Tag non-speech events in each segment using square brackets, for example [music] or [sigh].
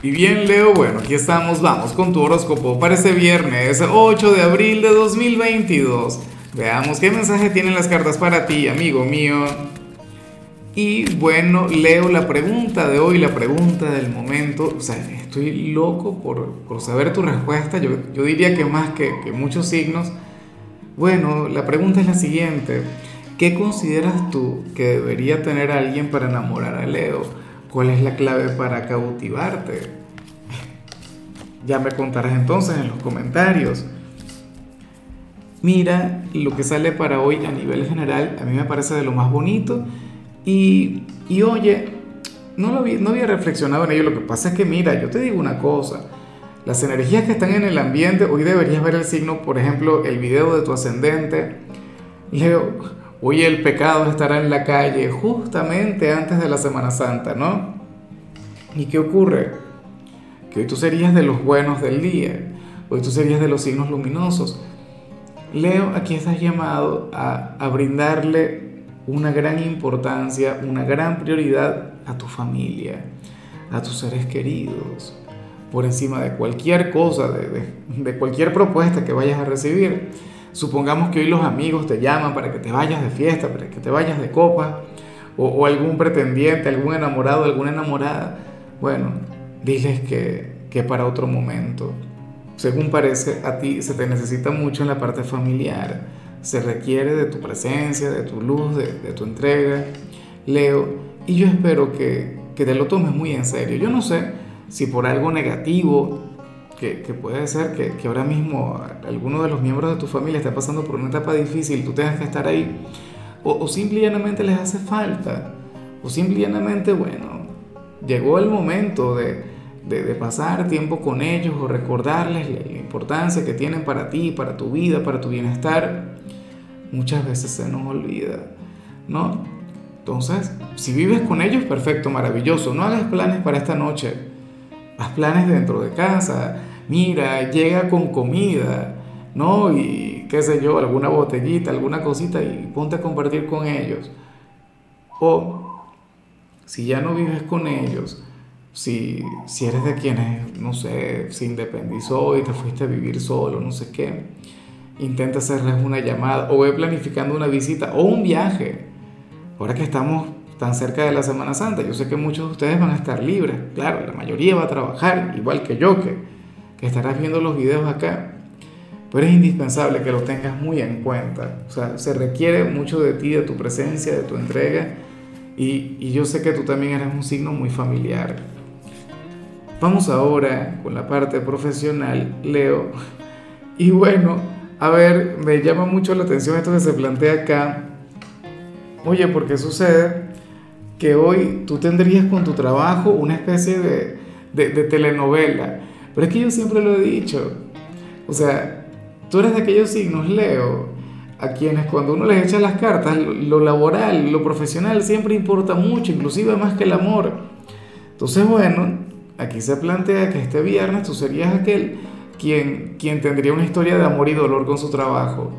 Y bien, Leo, bueno, aquí estamos, vamos con tu horóscopo para este viernes 8 de abril de 2022. Veamos qué mensaje tienen las cartas para ti, amigo mío. Y bueno, Leo, la pregunta de hoy, la pregunta del momento, o sea, estoy loco por, por saber tu respuesta, yo, yo diría que más que, que muchos signos. Bueno, la pregunta es la siguiente, ¿qué consideras tú que debería tener alguien para enamorar a Leo? ¿Cuál es la clave para cautivarte? Ya me contarás entonces en los comentarios. Mira, lo que sale para hoy a nivel general a mí me parece de lo más bonito y, y oye, no, lo había, no había reflexionado en ello. Lo que pasa es que mira, yo te digo una cosa. Las energías que están en el ambiente, hoy deberías ver el signo, por ejemplo, el video de tu ascendente. Leo, Hoy el pecado estará en la calle justamente antes de la Semana Santa, ¿no? ¿Y qué ocurre? Que hoy tú serías de los buenos del día, hoy tú serías de los signos luminosos. Leo, aquí estás llamado a, brindarle una gran importancia, una gran prioridad a tu familia, a tus seres queridos, por encima de cualquier cosa, de cualquier propuesta que vayas a recibir. Supongamos que hoy los amigos te llaman para que te vayas de fiesta, para que te vayas de copa, o, algún pretendiente, algún enamorado, alguna enamorada. Bueno, diles que, que para otro momento. Según parece, a ti se te necesita mucho en la parte familiar. Se requiere de tu presencia, de tu luz, de, de tu entrega. Leo, y yo espero que, que te lo tomes muy en serio. Yo no sé si por algo negativo que, puede ser que, ahora mismo alguno de los miembros de tu familia esté pasando por una etapa difícil, tú tengas que estar ahí, o, o simplemente les hace falta, o simplemente, bueno, llegó el momento de, de, pasar tiempo con ellos o recordarles la importancia que tienen para ti, para tu vida, para tu bienestar, muchas veces se nos olvida, ¿no? Entonces, si vives con ellos, perfecto, maravilloso, no hagas planes para esta noche, haz planes dentro de casa, mira, llega con comida, ¿no? Y qué sé yo, alguna botellita, alguna cosita y ponte a compartir con ellos. O si ya no vives con ellos, si, si eres de quienes, no sé, se independizó y te fuiste a vivir solo, no sé qué, intenta hacerles una llamada o ve planificando una visita o un viaje. Ahora que estamos tan cerca de la Semana Santa, yo sé que muchos de ustedes van a estar libres, claro, la mayoría va a trabajar, igual que yo, que que estarás viendo los videos acá, pero es indispensable que lo tengas muy en cuenta. O sea, se requiere mucho de ti, de tu presencia, de tu entrega, y, y yo sé que tú también eres un signo muy familiar. Vamos ahora con la parte profesional, Leo. Y bueno, a ver, me llama mucho la atención esto que se plantea acá. Oye, ¿por qué sucede que hoy tú tendrías con tu trabajo una especie de, de, telenovela? Pero es que yo siempre lo he dicho. O sea, tú eres de aquellos signos, Leo, a quienes cuando uno les echa las cartas, lo, laboral, lo profesional siempre importa mucho, inclusive más que el amor. Entonces, bueno, aquí se plantea que este viernes tú serías aquel quien, quien tendría una historia de amor y dolor con su trabajo.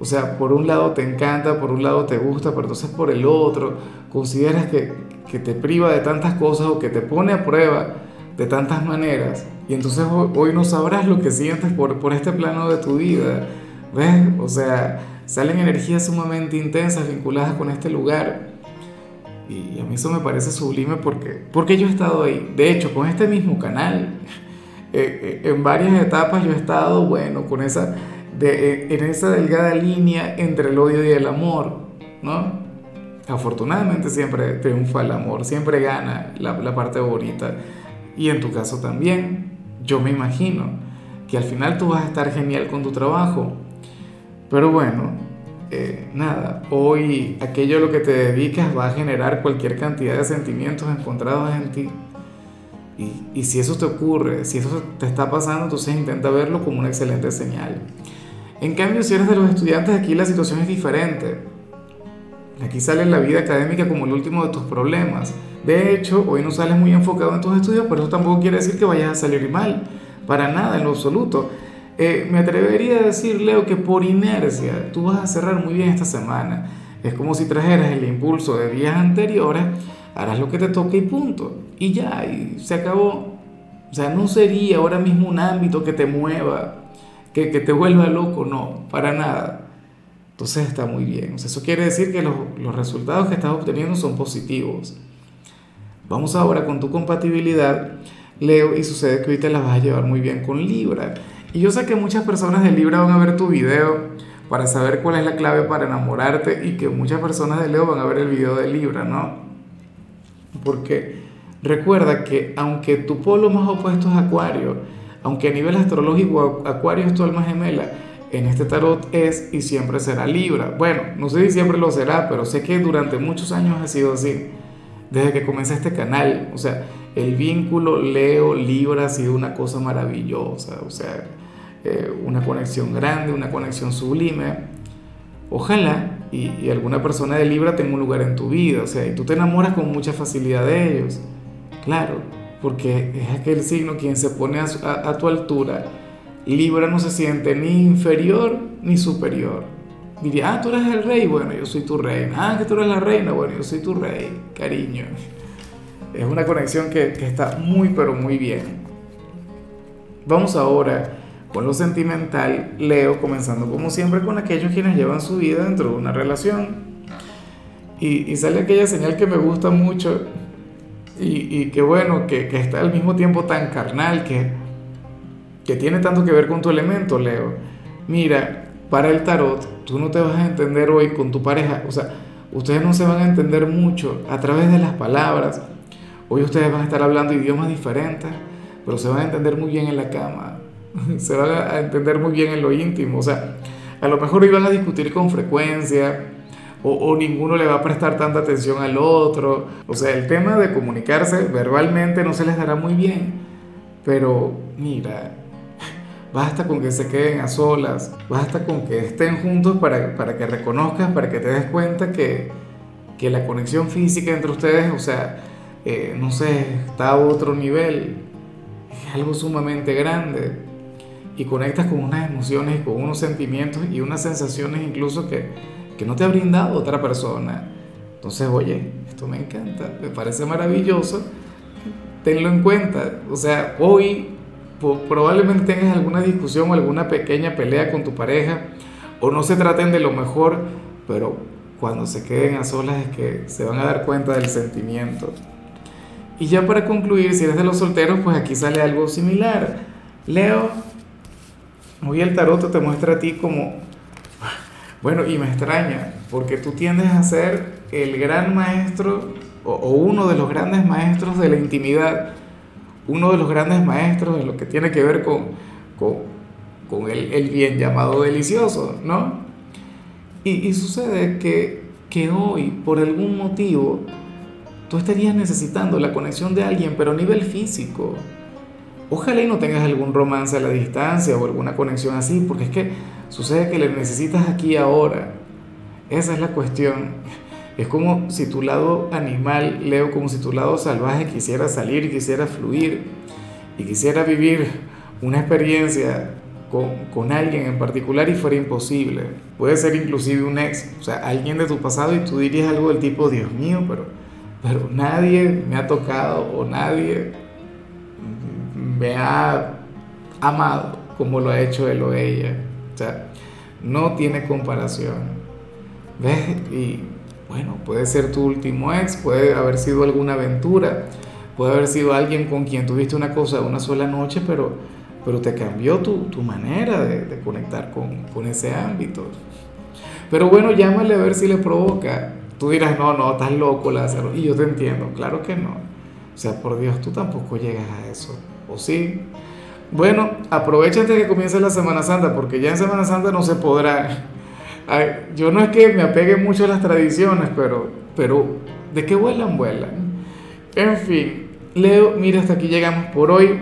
O sea, por un lado te encanta, por un lado te gusta, pero entonces por el otro consideras que, que te priva de tantas cosas o que te pone a prueba de tantas maneras. Y entonces hoy no sabrás lo que sientes por, por este plano de tu vida. ¿Ves? O sea, salen energías sumamente intensas vinculadas con este lugar. Y a mí eso me parece sublime porque, porque yo he estado ahí. De hecho, con este mismo canal, [laughs] eh, eh, en varias etapas yo he estado, bueno, con esa, de, eh, en esa delgada línea entre el odio y el amor, ¿no? Afortunadamente siempre triunfa el amor, siempre gana la, la parte bonita. Y en tu caso también, yo me imagino que al final tú vas a estar genial con tu trabajo. Pero bueno, eh, nada, hoy aquello a lo que te dedicas va a generar cualquier cantidad de sentimientos encontrados en ti. Y, y, si eso te ocurre, si eso te está pasando, entonces intenta verlo como una excelente señal. En cambio, si eres de los estudiantes, aquí la situación es diferente. Aquí sale la vida académica como el último de tus problemas. De hecho, hoy no sales muy enfocado en tus estudios, pero eso tampoco quiere decir que vayas a salir mal. Para nada, en lo absoluto. Eh, me atrevería a decir, Leo, que por inercia tú vas a cerrar muy bien esta semana. Es como si trajeras el impulso de días anteriores, harás lo que te toque y punto. Y ya, y se acabó. O sea, no sería ahora mismo un ámbito que te mueva, que, te vuelva loco, no, para nada. Entonces está muy bien. O eso quiere decir que los, los resultados que estás obteniendo son positivos. Vamos ahora con tu compatibilidad, Leo, y sucede que ahorita la vas a llevar muy bien con Libra. Y yo sé que muchas personas de Libra van a ver tu video para saber cuál es la clave para enamorarte y que muchas personas de Leo van a ver el video de Libra, ¿no? Porque recuerda que aunque tu polo más opuesto es Acuario, aunque a nivel astrológico Acuario es tu alma gemela, en este tarot es y siempre será Libra. Bueno, no sé si siempre lo será, pero sé que durante muchos años ha sido así desde que comencé este canal. O sea, el vínculo Leo-Libra ha sido una cosa maravillosa, o sea, eh, una conexión grande, una conexión sublime. Ojalá y, alguna persona de Libra tenga un lugar en tu vida, o sea, y tú te enamoras con mucha facilidad de ellos. Claro, porque es aquel signo quien se pone a, tu altura. Libra no se siente ni inferior ni superior diría, ah, tú eres el rey, bueno, yo soy tu reina. Ah, que tú eres la reina, bueno, yo soy tu rey, cariño. Es una conexión que, está muy, pero muy bien. Vamos ahora con lo sentimental, Leo, comenzando como siempre con aquellos quienes llevan su vida dentro de una relación. Y sale aquella señal que me gusta mucho y, y que bueno, que, que, está al mismo tiempo tan carnal, que, que tiene tanto que ver con tu elemento, Leo. Mira, para el tarot, tú no te vas a entender hoy con tu pareja, o sea, ustedes no se van a entender mucho a través de las palabras. Hoy ustedes van a estar hablando idiomas diferentes, pero se van a entender muy bien en la cama, [laughs] se van a entender muy bien en lo íntimo, o sea, a lo mejor van a discutir con frecuencia, o, ninguno le va a prestar tanta atención al otro. O sea, el tema de comunicarse verbalmente no se les dará muy bien. Pero mira, [laughs] Basta con que se queden a solas, basta con que estén juntos para, para que reconozcas, para que te des cuenta que, que la conexión física entre ustedes, o sea, eh, no sé, está a otro nivel, es algo sumamente grande y conectas con unas emociones, con unos sentimientos y unas sensaciones incluso que, que no te ha brindado otra persona. Entonces, oye, esto me encanta, me parece maravilloso, tenlo en cuenta, o sea, hoy probablemente tengas alguna discusión o alguna pequeña pelea con tu pareja o no se traten de lo mejor, pero cuando se queden a solas es que se van a dar cuenta del sentimiento. Y ya para concluir, si eres de los solteros, pues aquí sale algo similar. Leo, hoy el tarot te muestra a ti como, bueno, y me extraña, porque tú tiendes a ser el gran maestro o, uno de los grandes maestros de la intimidad uno de los grandes maestros de lo que tiene que ver con, con, el, bien llamado delicioso, ¿no? Y, sucede que, que hoy, por algún motivo, tú estarías necesitando la conexión de alguien, pero a nivel físico. Ojalá y no tengas algún romance a la distancia o alguna conexión así, porque es que sucede que le necesitas aquí ahora. Esa es la cuestión. Es como si tu lado animal, Leo, como si tu lado salvaje quisiera salir, quisiera fluir y quisiera vivir una experiencia con, con, alguien en particular y fuera imposible. Puede ser inclusive un ex, o sea, alguien de tu pasado y tú dirías algo del tipo, Dios mío, pero, pero nadie me ha tocado o nadie me ha amado como lo ha hecho él o ella. O sea, no tiene comparación. ¿Ves? Y bueno, puede ser tu último ex, puede haber sido alguna aventura, puede haber sido alguien con quien tuviste una cosa una sola noche, pero, pero te cambió tu, tu manera de, conectar con, con, ese ámbito. Pero bueno, llámale a ver si le provoca. Tú dirás, no, no, estás loco, Lázaro. Y yo te entiendo, claro que no. O sea, por Dios, tú tampoco llegas a eso. ¿O sí? Bueno, aprovechate que comience la Semana Santa, porque ya en Semana Santa no se podrá yo no es que me apegue mucho a las tradiciones, pero, pero ¿de qué vuelan? Vuelan. En fin, Leo, mira, hasta aquí llegamos por hoy.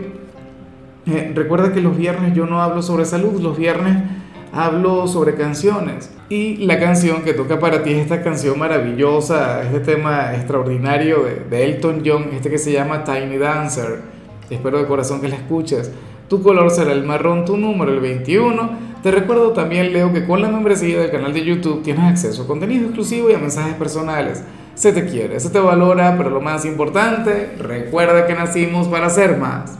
Eh, recuerda que los viernes yo no hablo sobre salud, los viernes hablo sobre canciones. Y la canción que toca para ti es esta canción maravillosa, este tema extraordinario de, de Elton John, este que se llama Tiny Dancer. Espero de corazón que la escuches. Tu color será el marrón, tu número el 21. Te recuerdo también, Leo, que con la membresía del canal de YouTube tienes acceso a contenido exclusivo y a mensajes personales. Se te quiere, se te valora, pero lo más importante, recuerda que nacimos para ser más.